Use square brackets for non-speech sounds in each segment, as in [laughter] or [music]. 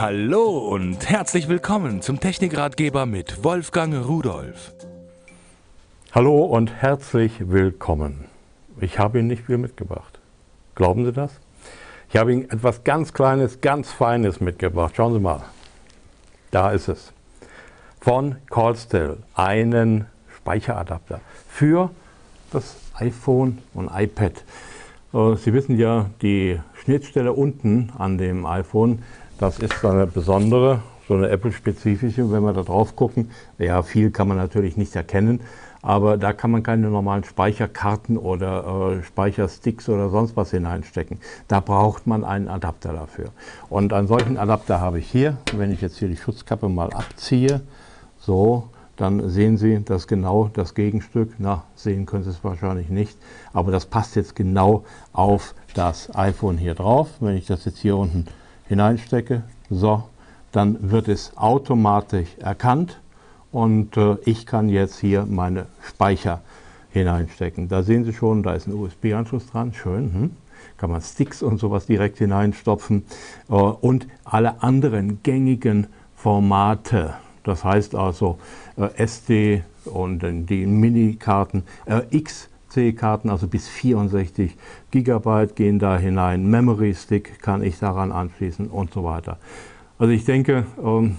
Hallo und herzlich willkommen zum Technikratgeber mit Wolfgang Rudolf. Hallo und herzlich willkommen. Ich habe Ihnen nicht viel mitgebracht. Glauben Sie das? Ich habe Ihnen etwas ganz Kleines, ganz Feines mitgebracht. Schauen Sie mal. Da ist es. Von Callstel. Einen Speicheradapter für das iPhone und iPad. Äh, Sie wissen ja, die Schnittstelle unten an dem iPhone, das ist eine besondere, so eine Apple-spezifische. Wenn wir da drauf gucken, ja, viel kann man natürlich nicht erkennen, aber da kann man keine normalen Speicherkarten oder äh, Speichersticks oder sonst was hineinstecken. Da braucht man einen Adapter dafür. Und einen solchen Adapter habe ich hier. Wenn ich jetzt hier die Schutzkappe mal abziehe, so, dann sehen Sie, dass genau das Gegenstück, na, sehen können Sie es wahrscheinlich nicht, aber das passt jetzt genau auf das iPhone hier drauf. Wenn ich das jetzt hier unten hineinstecke, so, dann wird es automatisch erkannt und äh, ich kann jetzt hier meine Speicher hineinstecken. Da sehen Sie schon, da ist ein USB-Anschluss dran, schön. Hm? Kann man Sticks und sowas direkt hineinstopfen äh, und alle anderen gängigen Formate. Das heißt also äh, SD und die Mini-Karten, äh, XC-Karten, also bis 64 Gigabyte gehen da hinein, Memory Stick kann ich daran anschließen und so weiter. Also ich denke, ähm,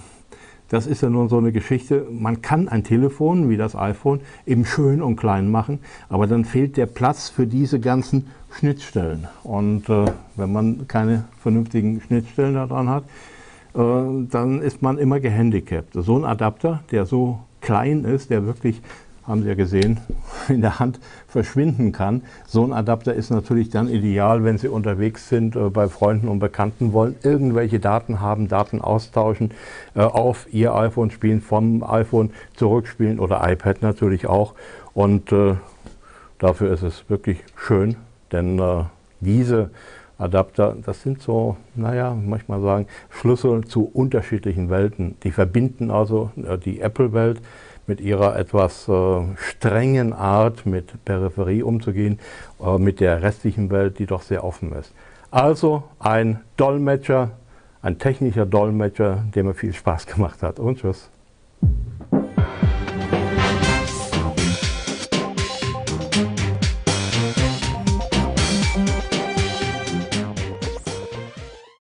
das ist ja nur so eine Geschichte. Man kann ein Telefon wie das iPhone eben schön und klein machen, aber dann fehlt der Platz für diese ganzen Schnittstellen. Und äh, wenn man keine vernünftigen Schnittstellen daran hat, äh, dann ist man immer gehandicapt. So ein Adapter, der so klein ist, der wirklich haben Sie ja gesehen, [laughs] in der Hand verschwinden kann. So ein Adapter ist natürlich dann ideal, wenn Sie unterwegs sind, äh, bei Freunden und Bekannten wollen, irgendwelche Daten haben, Daten austauschen, äh, auf Ihr iPhone spielen, vom iPhone zurückspielen oder iPad natürlich auch. Und äh, dafür ist es wirklich schön, denn äh, diese Adapter, das sind so, naja, manchmal sagen, Schlüssel zu unterschiedlichen Welten. Die verbinden also äh, die Apple-Welt mit ihrer etwas äh, strengen Art, mit Peripherie umzugehen, äh, mit der restlichen Welt, die doch sehr offen ist. Also ein Dolmetscher, ein technischer Dolmetscher, der mir viel Spaß [laughs] gemacht hat. Und tschüss.